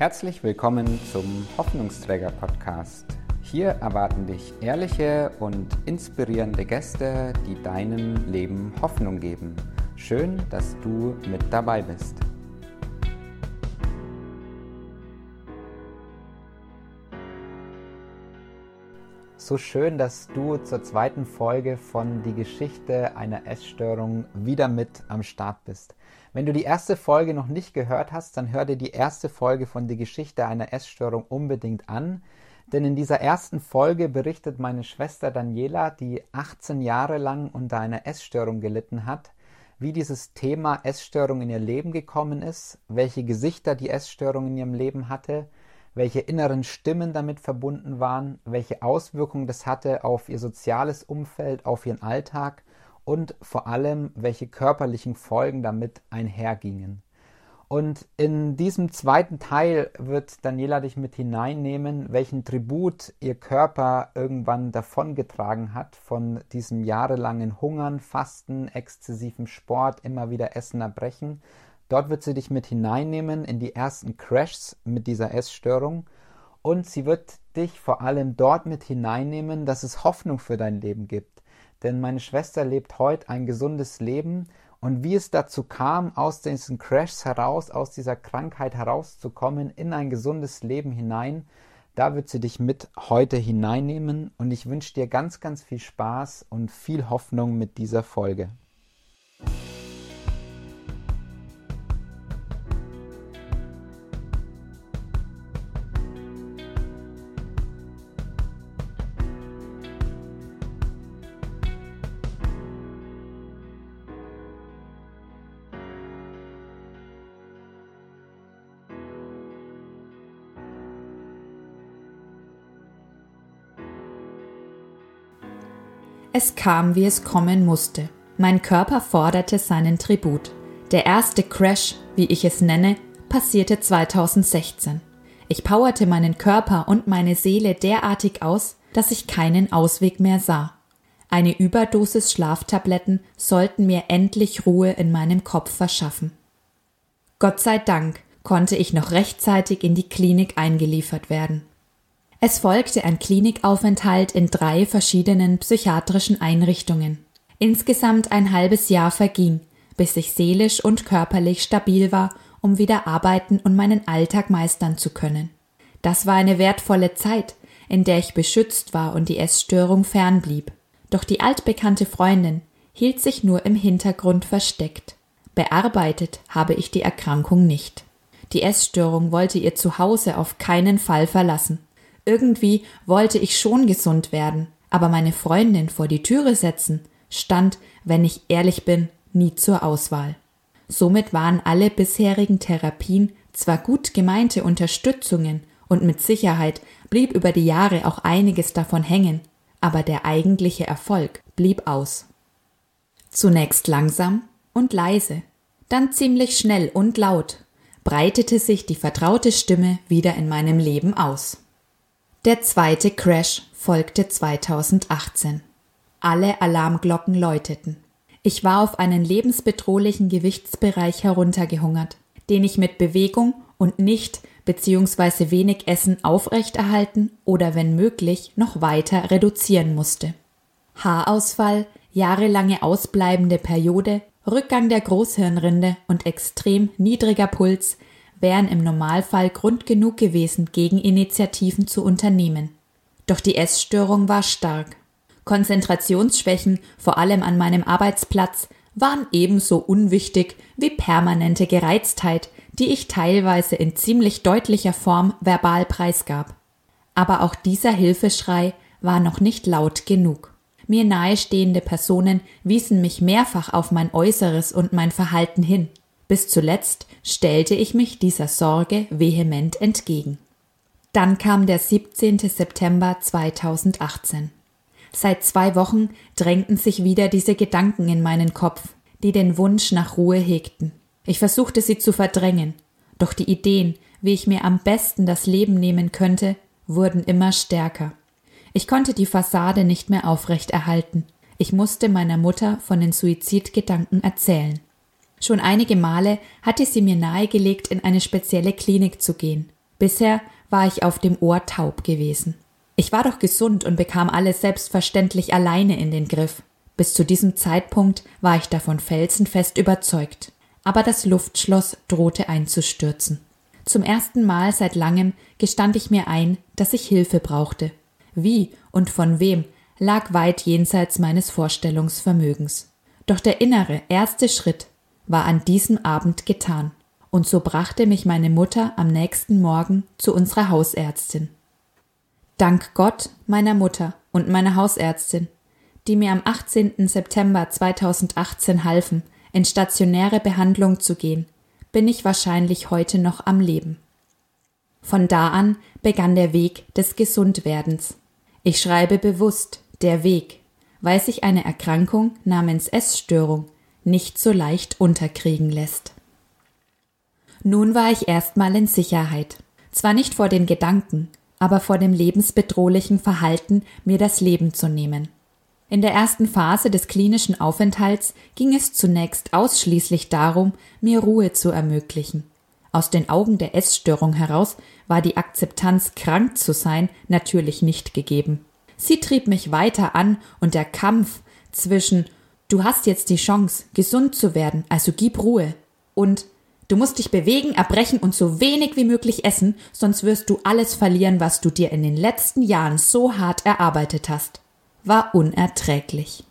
Herzlich willkommen zum Hoffnungsträger Podcast. Hier erwarten dich ehrliche und inspirierende Gäste, die deinem Leben Hoffnung geben. Schön, dass du mit dabei bist. So schön, dass du zur zweiten Folge von Die Geschichte einer Essstörung wieder mit am Start bist. Wenn du die erste Folge noch nicht gehört hast, dann hör dir die erste Folge von Die Geschichte einer Essstörung unbedingt an. Denn in dieser ersten Folge berichtet meine Schwester Daniela, die 18 Jahre lang unter einer Essstörung gelitten hat, wie dieses Thema Essstörung in ihr Leben gekommen ist, welche Gesichter die Essstörung in ihrem Leben hatte, welche inneren Stimmen damit verbunden waren, welche Auswirkungen das hatte auf ihr soziales Umfeld, auf ihren Alltag und vor allem, welche körperlichen Folgen damit einhergingen. Und in diesem zweiten Teil wird Daniela dich mit hineinnehmen, welchen Tribut ihr Körper irgendwann davongetragen hat von diesem jahrelangen Hungern, Fasten, exzessiven Sport, immer wieder Essen erbrechen. Dort wird sie dich mit hineinnehmen in die ersten Crashs mit dieser Essstörung und sie wird dich vor allem dort mit hineinnehmen, dass es Hoffnung für dein Leben gibt denn meine Schwester lebt heute ein gesundes Leben und wie es dazu kam, aus diesen Crashs heraus, aus dieser Krankheit herauszukommen, in ein gesundes Leben hinein, da wird sie dich mit heute hineinnehmen und ich wünsche dir ganz, ganz viel Spaß und viel Hoffnung mit dieser Folge. Kam, wie es kommen musste. Mein Körper forderte seinen Tribut. Der erste Crash, wie ich es nenne, passierte 2016. Ich powerte meinen Körper und meine Seele derartig aus, dass ich keinen Ausweg mehr sah. Eine Überdosis Schlaftabletten sollten mir endlich Ruhe in meinem Kopf verschaffen. Gott sei Dank konnte ich noch rechtzeitig in die Klinik eingeliefert werden. Es folgte ein Klinikaufenthalt in drei verschiedenen psychiatrischen Einrichtungen. Insgesamt ein halbes Jahr verging, bis ich seelisch und körperlich stabil war, um wieder arbeiten und meinen Alltag meistern zu können. Das war eine wertvolle Zeit, in der ich beschützt war und die Essstörung fernblieb. Doch die altbekannte Freundin hielt sich nur im Hintergrund versteckt. Bearbeitet habe ich die Erkrankung nicht. Die Essstörung wollte ihr Zuhause auf keinen Fall verlassen. Irgendwie wollte ich schon gesund werden, aber meine Freundin vor die Türe setzen, stand, wenn ich ehrlich bin, nie zur Auswahl. Somit waren alle bisherigen Therapien zwar gut gemeinte Unterstützungen und mit Sicherheit blieb über die Jahre auch einiges davon hängen, aber der eigentliche Erfolg blieb aus. Zunächst langsam und leise, dann ziemlich schnell und laut breitete sich die vertraute Stimme wieder in meinem Leben aus. Der zweite Crash folgte 2018. Alle Alarmglocken läuteten. Ich war auf einen lebensbedrohlichen Gewichtsbereich heruntergehungert, den ich mit Bewegung und nicht bzw. wenig Essen aufrechterhalten oder wenn möglich noch weiter reduzieren musste. Haarausfall, jahrelange ausbleibende Periode, Rückgang der Großhirnrinde und extrem niedriger Puls wären im Normalfall Grund genug gewesen, Gegeninitiativen zu unternehmen. Doch die Essstörung war stark. Konzentrationsschwächen, vor allem an meinem Arbeitsplatz, waren ebenso unwichtig wie permanente Gereiztheit, die ich teilweise in ziemlich deutlicher Form verbal preisgab. Aber auch dieser Hilfeschrei war noch nicht laut genug. Mir nahestehende Personen wiesen mich mehrfach auf mein Äußeres und mein Verhalten hin. Bis zuletzt stellte ich mich dieser Sorge vehement entgegen. Dann kam der 17. September 2018. Seit zwei Wochen drängten sich wieder diese Gedanken in meinen Kopf, die den Wunsch nach Ruhe hegten. Ich versuchte sie zu verdrängen, doch die Ideen, wie ich mir am besten das Leben nehmen könnte, wurden immer stärker. Ich konnte die Fassade nicht mehr aufrechterhalten. Ich musste meiner Mutter von den Suizidgedanken erzählen. Schon einige Male hatte sie mir nahegelegt, in eine spezielle Klinik zu gehen. Bisher war ich auf dem Ohr taub gewesen. Ich war doch gesund und bekam alles selbstverständlich alleine in den Griff. Bis zu diesem Zeitpunkt war ich davon felsenfest überzeugt. Aber das Luftschloss drohte einzustürzen. Zum ersten Mal seit langem gestand ich mir ein, dass ich Hilfe brauchte. Wie und von wem lag weit jenseits meines Vorstellungsvermögens. Doch der innere erste Schritt war an diesem Abend getan. Und so brachte mich meine Mutter am nächsten Morgen zu unserer Hausärztin. Dank Gott, meiner Mutter und meiner Hausärztin, die mir am 18. September 2018 halfen, in stationäre Behandlung zu gehen, bin ich wahrscheinlich heute noch am Leben. Von da an begann der Weg des Gesundwerdens. Ich schreibe bewusst der Weg, weil sich eine Erkrankung namens Essstörung nicht so leicht unterkriegen lässt. Nun war ich erstmal in Sicherheit. Zwar nicht vor den Gedanken, aber vor dem lebensbedrohlichen Verhalten, mir das Leben zu nehmen. In der ersten Phase des klinischen Aufenthalts ging es zunächst ausschließlich darum, mir Ruhe zu ermöglichen. Aus den Augen der Essstörung heraus war die Akzeptanz, krank zu sein, natürlich nicht gegeben. Sie trieb mich weiter an und der Kampf zwischen Du hast jetzt die Chance, gesund zu werden, also gib Ruhe und Du musst dich bewegen, erbrechen und so wenig wie möglich essen, sonst wirst du alles verlieren, was du dir in den letzten Jahren so hart erarbeitet hast. War unerträglich.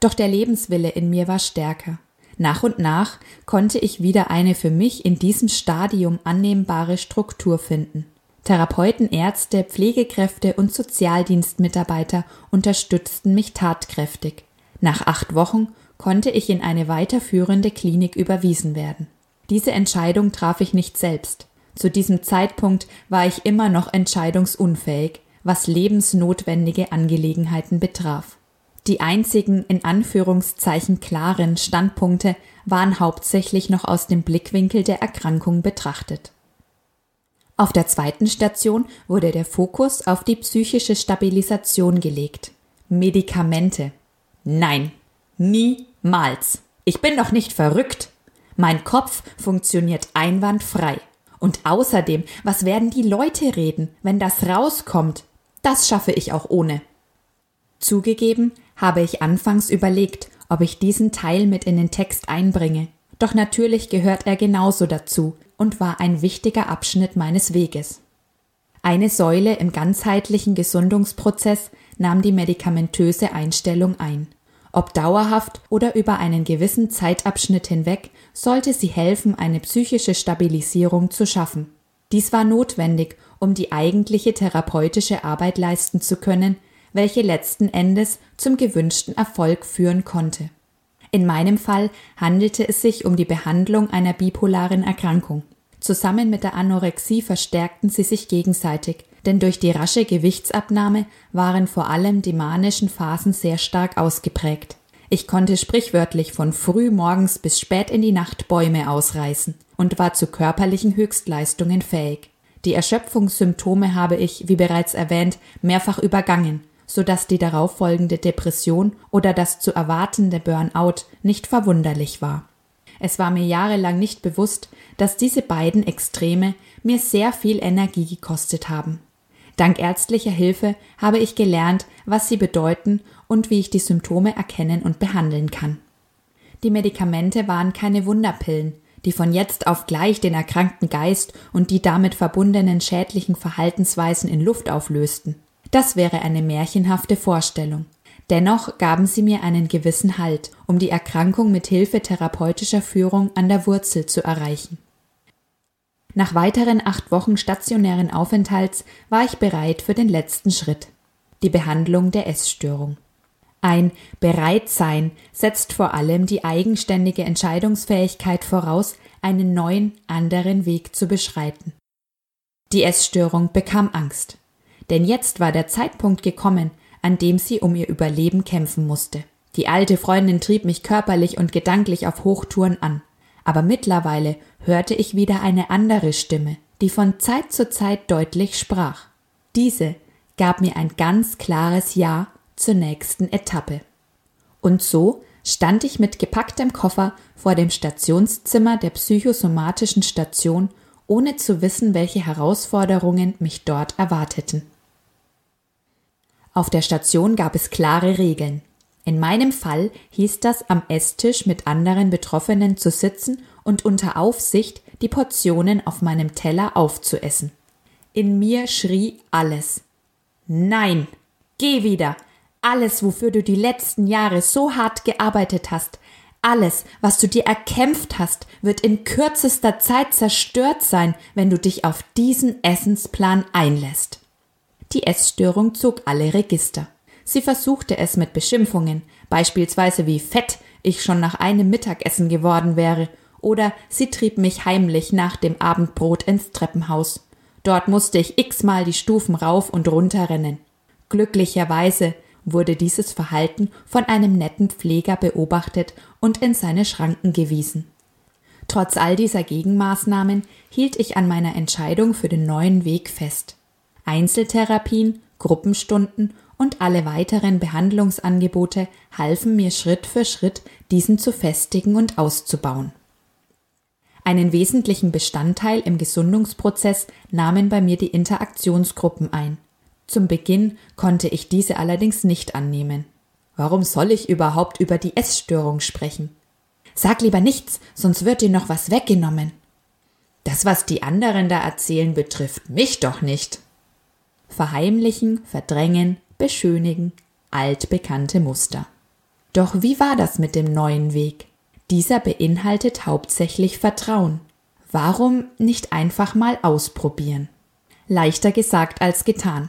Doch der Lebenswille in mir war stärker. Nach und nach konnte ich wieder eine für mich in diesem Stadium annehmbare Struktur finden. Therapeuten, Ärzte, Pflegekräfte und Sozialdienstmitarbeiter unterstützten mich tatkräftig. Nach acht Wochen konnte ich in eine weiterführende Klinik überwiesen werden. Diese Entscheidung traf ich nicht selbst. Zu diesem Zeitpunkt war ich immer noch entscheidungsunfähig, was lebensnotwendige Angelegenheiten betraf. Die einzigen in Anführungszeichen klaren Standpunkte waren hauptsächlich noch aus dem Blickwinkel der Erkrankung betrachtet. Auf der zweiten Station wurde der Fokus auf die psychische Stabilisation gelegt. Medikamente. Nein, niemals. Ich bin doch nicht verrückt. Mein Kopf funktioniert einwandfrei. Und außerdem, was werden die Leute reden, wenn das rauskommt? Das schaffe ich auch ohne. Zugegeben habe ich anfangs überlegt, ob ich diesen Teil mit in den Text einbringe. Doch natürlich gehört er genauso dazu und war ein wichtiger Abschnitt meines Weges. Eine Säule im ganzheitlichen Gesundungsprozess nahm die medikamentöse Einstellung ein. Ob dauerhaft oder über einen gewissen Zeitabschnitt hinweg, sollte sie helfen, eine psychische Stabilisierung zu schaffen. Dies war notwendig, um die eigentliche therapeutische Arbeit leisten zu können, welche letzten Endes zum gewünschten Erfolg führen konnte. In meinem Fall handelte es sich um die Behandlung einer bipolaren Erkrankung. Zusammen mit der Anorexie verstärkten sie sich gegenseitig, denn durch die rasche Gewichtsabnahme waren vor allem die manischen Phasen sehr stark ausgeprägt. Ich konnte sprichwörtlich von früh morgens bis spät in die Nacht Bäume ausreißen und war zu körperlichen Höchstleistungen fähig. Die Erschöpfungssymptome habe ich, wie bereits erwähnt, mehrfach übergangen, so dass die darauffolgende Depression oder das zu erwartende Burnout nicht verwunderlich war. Es war mir jahrelang nicht bewusst, dass diese beiden Extreme mir sehr viel Energie gekostet haben. Dank ärztlicher Hilfe habe ich gelernt, was sie bedeuten und wie ich die Symptome erkennen und behandeln kann. Die Medikamente waren keine Wunderpillen, die von jetzt auf gleich den erkrankten Geist und die damit verbundenen schädlichen Verhaltensweisen in Luft auflösten. Das wäre eine märchenhafte Vorstellung. Dennoch gaben sie mir einen gewissen Halt, um die Erkrankung mit Hilfe therapeutischer Führung an der Wurzel zu erreichen. Nach weiteren acht Wochen stationären Aufenthalts war ich bereit für den letzten Schritt, die Behandlung der Essstörung. Ein Bereitsein setzt vor allem die eigenständige Entscheidungsfähigkeit voraus, einen neuen, anderen Weg zu beschreiten. Die Essstörung bekam Angst, denn jetzt war der Zeitpunkt gekommen, an dem sie um ihr Überleben kämpfen musste. Die alte Freundin trieb mich körperlich und gedanklich auf Hochtouren an aber mittlerweile hörte ich wieder eine andere Stimme, die von Zeit zu Zeit deutlich sprach. Diese gab mir ein ganz klares Ja zur nächsten Etappe. Und so stand ich mit gepacktem Koffer vor dem Stationszimmer der psychosomatischen Station ohne zu wissen, welche Herausforderungen mich dort erwarteten. Auf der Station gab es klare Regeln. In meinem Fall hieß das, am Esstisch mit anderen Betroffenen zu sitzen und unter Aufsicht die Portionen auf meinem Teller aufzuessen. In mir schrie alles. Nein, geh wieder. Alles, wofür du die letzten Jahre so hart gearbeitet hast, alles, was du dir erkämpft hast, wird in kürzester Zeit zerstört sein, wenn du dich auf diesen Essensplan einlässt. Die Essstörung zog alle Register. Sie versuchte es mit Beschimpfungen, beispielsweise wie fett ich schon nach einem Mittagessen geworden wäre, oder sie trieb mich heimlich nach dem Abendbrot ins Treppenhaus. Dort musste ich x-mal die Stufen rauf und runter rennen. Glücklicherweise wurde dieses Verhalten von einem netten Pfleger beobachtet und in seine Schranken gewiesen. Trotz all dieser Gegenmaßnahmen hielt ich an meiner Entscheidung für den neuen Weg fest. Einzeltherapien, Gruppenstunden und alle weiteren Behandlungsangebote halfen mir Schritt für Schritt, diesen zu festigen und auszubauen. Einen wesentlichen Bestandteil im Gesundungsprozess nahmen bei mir die Interaktionsgruppen ein. Zum Beginn konnte ich diese allerdings nicht annehmen. Warum soll ich überhaupt über die Essstörung sprechen? Sag lieber nichts, sonst wird dir noch was weggenommen. Das, was die anderen da erzählen, betrifft mich doch nicht. Verheimlichen, verdrängen, beschönigen, altbekannte Muster. Doch wie war das mit dem neuen Weg? Dieser beinhaltet hauptsächlich Vertrauen. Warum nicht einfach mal ausprobieren? Leichter gesagt als getan.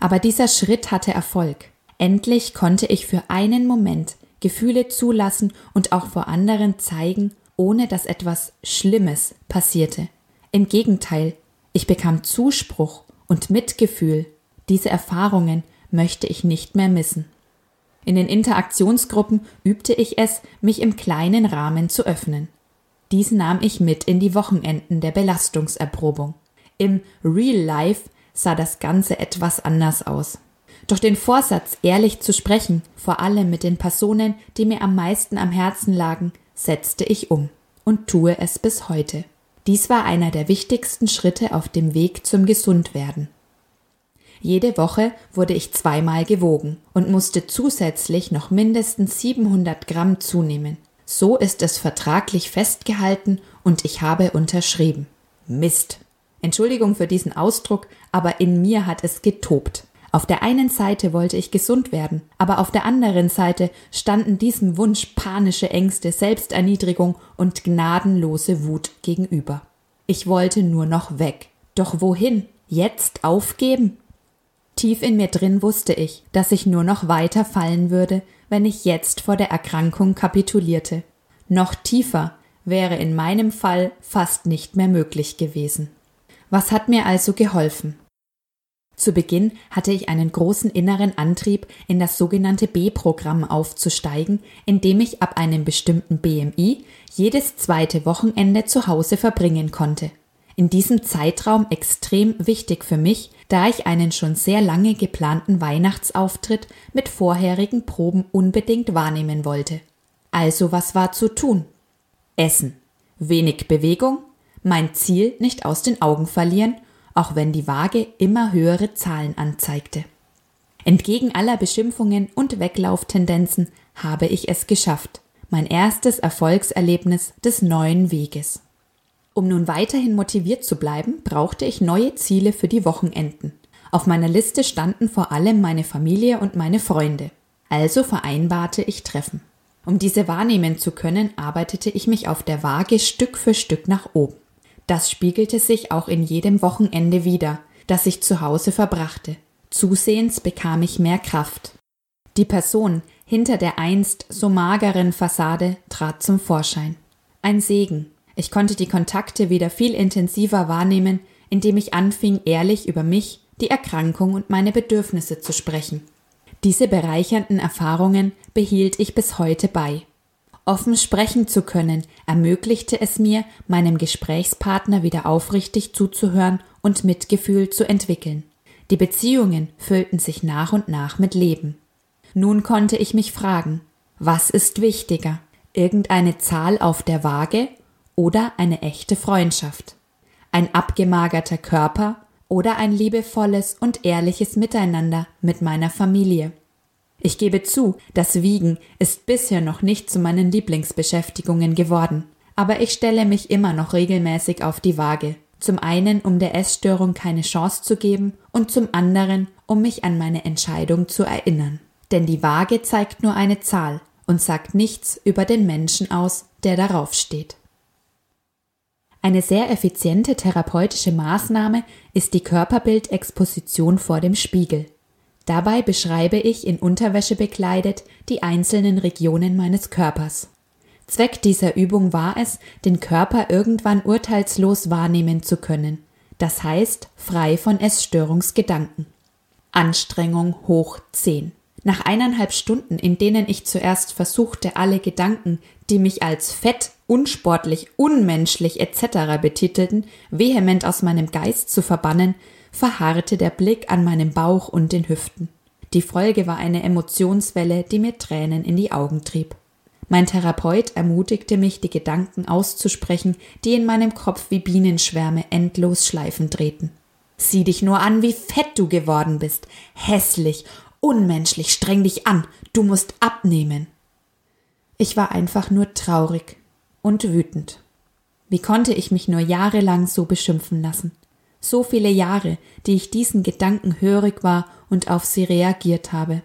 Aber dieser Schritt hatte Erfolg. Endlich konnte ich für einen Moment Gefühle zulassen und auch vor anderen zeigen, ohne dass etwas Schlimmes passierte. Im Gegenteil, ich bekam Zuspruch und Mitgefühl. Diese Erfahrungen möchte ich nicht mehr missen. In den Interaktionsgruppen übte ich es, mich im kleinen Rahmen zu öffnen. Dies nahm ich mit in die Wochenenden der Belastungserprobung. Im Real Life sah das Ganze etwas anders aus. Doch den Vorsatz, ehrlich zu sprechen, vor allem mit den Personen, die mir am meisten am Herzen lagen, setzte ich um und tue es bis heute. Dies war einer der wichtigsten Schritte auf dem Weg zum Gesundwerden. Jede Woche wurde ich zweimal gewogen und musste zusätzlich noch mindestens 700 Gramm zunehmen. So ist es vertraglich festgehalten und ich habe unterschrieben. Mist. Entschuldigung für diesen Ausdruck, aber in mir hat es getobt. Auf der einen Seite wollte ich gesund werden, aber auf der anderen Seite standen diesem Wunsch panische Ängste, Selbsterniedrigung und gnadenlose Wut gegenüber. Ich wollte nur noch weg. Doch wohin? Jetzt aufgeben? Tief in mir drin wusste ich, dass ich nur noch weiter fallen würde, wenn ich jetzt vor der Erkrankung kapitulierte. Noch tiefer wäre in meinem Fall fast nicht mehr möglich gewesen. Was hat mir also geholfen? Zu Beginn hatte ich einen großen inneren Antrieb, in das sogenannte B-Programm aufzusteigen, in dem ich ab einem bestimmten BMI jedes zweite Wochenende zu Hause verbringen konnte in diesem Zeitraum extrem wichtig für mich, da ich einen schon sehr lange geplanten Weihnachtsauftritt mit vorherigen Proben unbedingt wahrnehmen wollte. Also was war zu tun? Essen. Wenig Bewegung, mein Ziel nicht aus den Augen verlieren, auch wenn die Waage immer höhere Zahlen anzeigte. Entgegen aller Beschimpfungen und Weglauftendenzen habe ich es geschafft. Mein erstes Erfolgserlebnis des neuen Weges. Um nun weiterhin motiviert zu bleiben, brauchte ich neue Ziele für die Wochenenden. Auf meiner Liste standen vor allem meine Familie und meine Freunde. Also vereinbarte ich Treffen. Um diese wahrnehmen zu können, arbeitete ich mich auf der Waage Stück für Stück nach oben. Das spiegelte sich auch in jedem Wochenende wieder, das ich zu Hause verbrachte. Zusehends bekam ich mehr Kraft. Die Person hinter der einst so mageren Fassade trat zum Vorschein. Ein Segen, ich konnte die Kontakte wieder viel intensiver wahrnehmen, indem ich anfing, ehrlich über mich, die Erkrankung und meine Bedürfnisse zu sprechen. Diese bereichernden Erfahrungen behielt ich bis heute bei. Offen sprechen zu können, ermöglichte es mir, meinem Gesprächspartner wieder aufrichtig zuzuhören und Mitgefühl zu entwickeln. Die Beziehungen füllten sich nach und nach mit Leben. Nun konnte ich mich fragen, was ist wichtiger? Irgendeine Zahl auf der Waage oder eine echte Freundschaft. ein abgemagerter Körper oder ein liebevolles und ehrliches Miteinander mit meiner Familie. Ich gebe zu, das Wiegen ist bisher noch nicht zu meinen Lieblingsbeschäftigungen geworden, aber ich stelle mich immer noch regelmäßig auf die Waage. Zum einen, um der Essstörung keine Chance zu geben und zum anderen, um mich an meine Entscheidung zu erinnern. Denn die Waage zeigt nur eine Zahl und sagt nichts über den Menschen aus, der darauf steht. Eine sehr effiziente therapeutische Maßnahme ist die Körperbildexposition vor dem Spiegel. Dabei beschreibe ich in Unterwäsche bekleidet die einzelnen Regionen meines Körpers. Zweck dieser Übung war es, den Körper irgendwann urteilslos wahrnehmen zu können, das heißt frei von Essstörungsgedanken. Anstrengung hoch 10. Nach eineinhalb Stunden, in denen ich zuerst versuchte, alle Gedanken, die mich als fett, unsportlich, unmenschlich etc. betitelten, vehement aus meinem Geist zu verbannen, verharrte der Blick an meinem Bauch und den Hüften. Die Folge war eine Emotionswelle, die mir Tränen in die Augen trieb. Mein Therapeut ermutigte mich, die Gedanken auszusprechen, die in meinem Kopf wie Bienenschwärme endlos Schleifen drehten. Sieh dich nur an, wie fett du geworden bist. Hässlich, unmenschlich, streng dich an. Du musst abnehmen. Ich war einfach nur traurig und wütend. Wie konnte ich mich nur jahrelang so beschimpfen lassen? so viele Jahre, die ich diesen Gedanken hörig war und auf sie reagiert habe.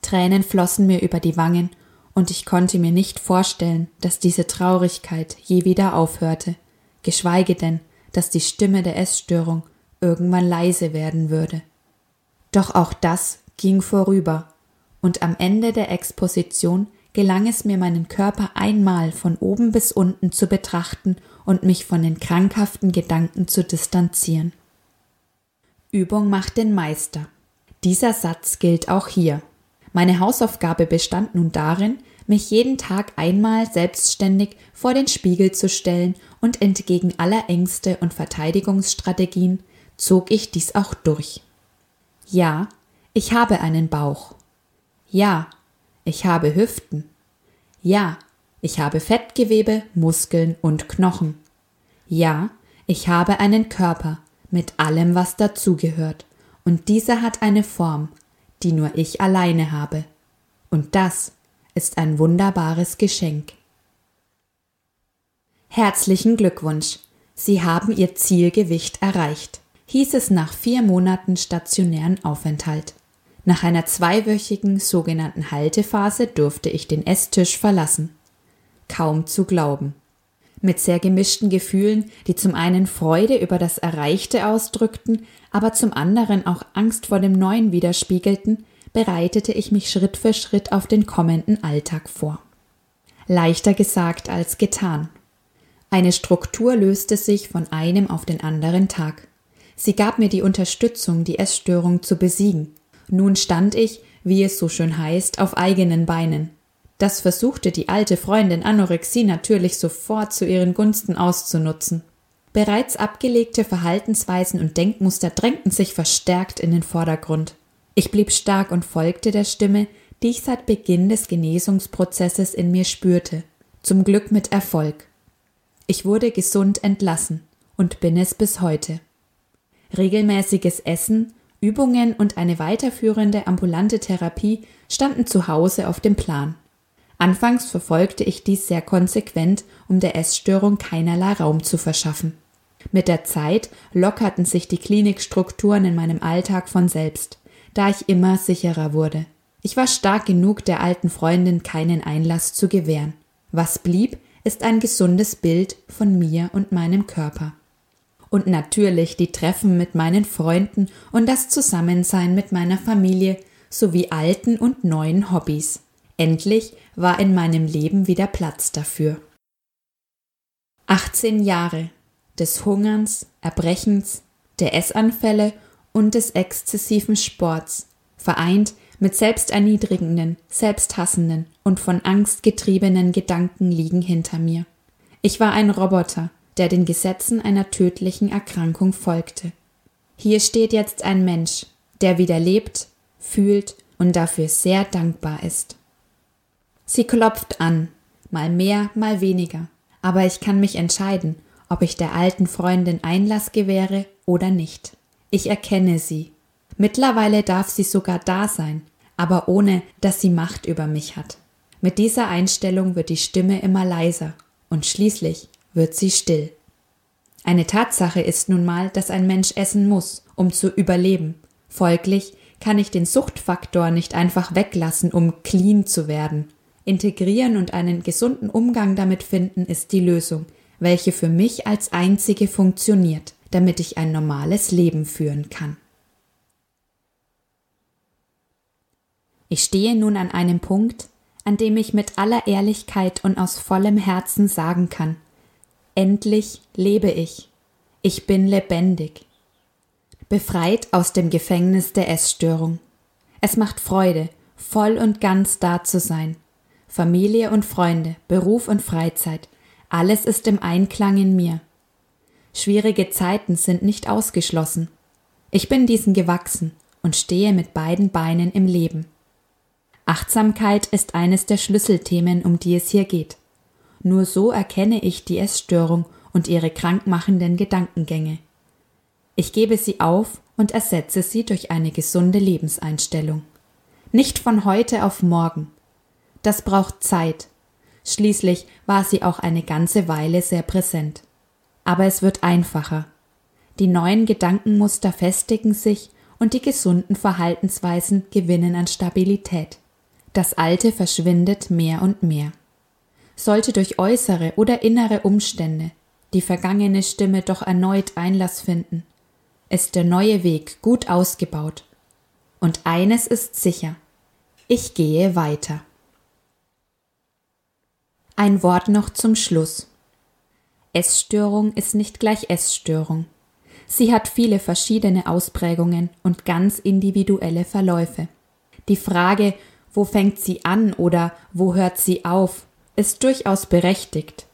Tränen flossen mir über die Wangen, und ich konnte mir nicht vorstellen, dass diese Traurigkeit je wieder aufhörte, geschweige denn, dass die Stimme der Essstörung irgendwann leise werden würde. Doch auch das ging vorüber, und am Ende der Exposition gelang es mir, meinen Körper einmal von oben bis unten zu betrachten und mich von den krankhaften Gedanken zu distanzieren. Übung macht den Meister. Dieser Satz gilt auch hier. Meine Hausaufgabe bestand nun darin, mich jeden Tag einmal selbstständig vor den Spiegel zu stellen und entgegen aller Ängste und Verteidigungsstrategien zog ich dies auch durch. Ja, ich habe einen Bauch. Ja, ich habe Hüften. Ja, ich habe Fettgewebe, Muskeln und Knochen. Ja, ich habe einen Körper mit allem, was dazugehört, und dieser hat eine Form, die nur ich alleine habe. Und das ist ein wunderbares Geschenk. Herzlichen Glückwunsch! Sie haben Ihr Zielgewicht erreicht, hieß es nach vier Monaten stationären Aufenthalt. Nach einer zweiwöchigen sogenannten Haltephase durfte ich den Esstisch verlassen. Kaum zu glauben. Mit sehr gemischten Gefühlen, die zum einen Freude über das Erreichte ausdrückten, aber zum anderen auch Angst vor dem Neuen widerspiegelten, bereitete ich mich Schritt für Schritt auf den kommenden Alltag vor. Leichter gesagt als getan. Eine Struktur löste sich von einem auf den anderen Tag. Sie gab mir die Unterstützung, die Essstörung zu besiegen. Nun stand ich, wie es so schön heißt, auf eigenen Beinen. Das versuchte die alte Freundin Anorexie natürlich sofort zu ihren Gunsten auszunutzen. Bereits abgelegte Verhaltensweisen und Denkmuster drängten sich verstärkt in den Vordergrund. Ich blieb stark und folgte der Stimme, die ich seit Beginn des Genesungsprozesses in mir spürte, zum Glück mit Erfolg. Ich wurde gesund entlassen und bin es bis heute. Regelmäßiges Essen Übungen und eine weiterführende ambulante Therapie standen zu Hause auf dem Plan. Anfangs verfolgte ich dies sehr konsequent, um der Essstörung keinerlei Raum zu verschaffen. Mit der Zeit lockerten sich die Klinikstrukturen in meinem Alltag von selbst, da ich immer sicherer wurde. Ich war stark genug, der alten Freundin keinen Einlass zu gewähren. Was blieb, ist ein gesundes Bild von mir und meinem Körper und natürlich die Treffen mit meinen Freunden und das Zusammensein mit meiner Familie sowie alten und neuen Hobbys. Endlich war in meinem Leben wieder Platz dafür. 18 Jahre des Hungerns, Erbrechens, der Essanfälle und des exzessiven Sports, vereint mit selbsterniedrigenden, selbsthassenden und von Angst getriebenen Gedanken liegen hinter mir. Ich war ein Roboter, der den Gesetzen einer tödlichen Erkrankung folgte. Hier steht jetzt ein Mensch, der wieder lebt, fühlt und dafür sehr dankbar ist. Sie klopft an, mal mehr, mal weniger, aber ich kann mich entscheiden, ob ich der alten Freundin Einlass gewähre oder nicht. Ich erkenne sie. Mittlerweile darf sie sogar da sein, aber ohne, dass sie Macht über mich hat. Mit dieser Einstellung wird die Stimme immer leiser und schließlich wird sie still. Eine Tatsache ist nun mal, dass ein Mensch essen muss, um zu überleben. Folglich kann ich den Suchtfaktor nicht einfach weglassen, um clean zu werden. Integrieren und einen gesunden Umgang damit finden ist die Lösung, welche für mich als einzige funktioniert, damit ich ein normales Leben führen kann. Ich stehe nun an einem Punkt, an dem ich mit aller Ehrlichkeit und aus vollem Herzen sagen kann, endlich lebe ich. Ich bin lebendig. Befreit aus dem Gefängnis der Essstörung. Es macht Freude, voll und ganz da zu sein. Familie und Freunde, Beruf und Freizeit, alles ist im Einklang in mir. Schwierige Zeiten sind nicht ausgeschlossen. Ich bin diesen gewachsen und stehe mit beiden Beinen im Leben. Achtsamkeit ist eines der Schlüsselthemen, um die es hier geht. Nur so erkenne ich die Essstörung und ihre krankmachenden Gedankengänge. Ich gebe sie auf und ersetze sie durch eine gesunde Lebenseinstellung. Nicht von heute auf morgen. Das braucht Zeit. Schließlich war sie auch eine ganze Weile sehr präsent. Aber es wird einfacher. Die neuen Gedankenmuster festigen sich und die gesunden Verhaltensweisen gewinnen an Stabilität. Das Alte verschwindet mehr und mehr. Sollte durch äußere oder innere Umstände die vergangene Stimme doch erneut Einlass finden, ist der neue Weg gut ausgebaut. Und eines ist sicher, ich gehe weiter. Ein Wort noch zum Schluss. Essstörung ist nicht gleich Essstörung. Sie hat viele verschiedene Ausprägungen und ganz individuelle Verläufe. Die Frage, wo fängt sie an oder wo hört sie auf, ist durchaus berechtigt.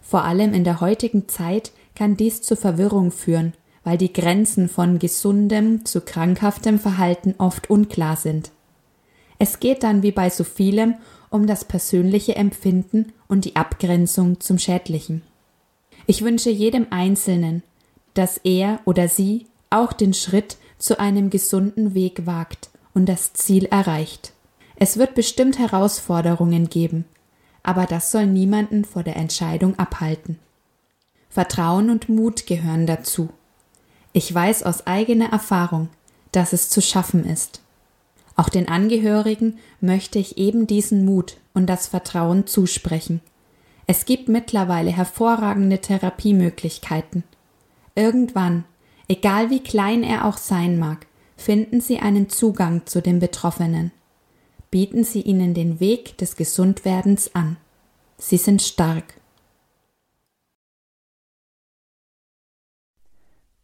Vor allem in der heutigen Zeit kann dies zu Verwirrung führen, weil die Grenzen von gesundem zu krankhaftem Verhalten oft unklar sind. Es geht dann wie bei so vielem um das persönliche Empfinden und die Abgrenzung zum Schädlichen. Ich wünsche jedem Einzelnen, dass er oder sie auch den Schritt zu einem gesunden Weg wagt und das Ziel erreicht. Es wird bestimmt Herausforderungen geben, aber das soll niemanden vor der Entscheidung abhalten. Vertrauen und Mut gehören dazu. Ich weiß aus eigener Erfahrung, dass es zu schaffen ist. Auch den Angehörigen möchte ich eben diesen Mut und das Vertrauen zusprechen. Es gibt mittlerweile hervorragende Therapiemöglichkeiten. Irgendwann, egal wie klein er auch sein mag, finden Sie einen Zugang zu den Betroffenen bieten Sie ihnen den Weg des Gesundwerdens an. Sie sind stark.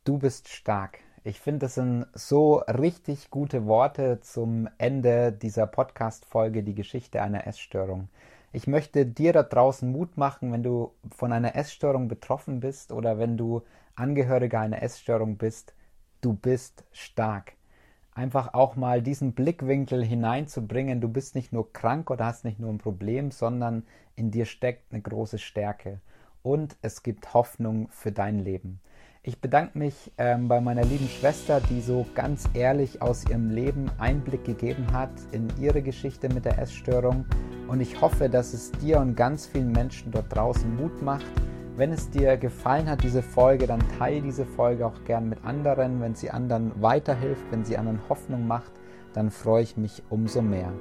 Du bist stark. Ich finde, das sind so richtig gute Worte zum Ende dieser Podcast-Folge, die Geschichte einer Essstörung. Ich möchte dir da draußen Mut machen, wenn du von einer Essstörung betroffen bist oder wenn du Angehöriger einer Essstörung bist. Du bist stark einfach auch mal diesen Blickwinkel hineinzubringen. Du bist nicht nur krank oder hast nicht nur ein Problem, sondern in dir steckt eine große Stärke und es gibt Hoffnung für dein Leben. Ich bedanke mich ähm, bei meiner lieben Schwester, die so ganz ehrlich aus ihrem Leben Einblick gegeben hat in ihre Geschichte mit der Essstörung. Und ich hoffe, dass es dir und ganz vielen Menschen dort draußen Mut macht, wenn es dir gefallen hat, diese Folge, dann teile diese Folge auch gern mit anderen. Wenn sie anderen weiterhilft, wenn sie anderen Hoffnung macht, dann freue ich mich umso mehr.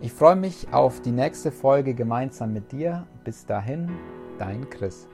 Ich freue mich auf die nächste Folge gemeinsam mit dir. Bis dahin, dein Chris.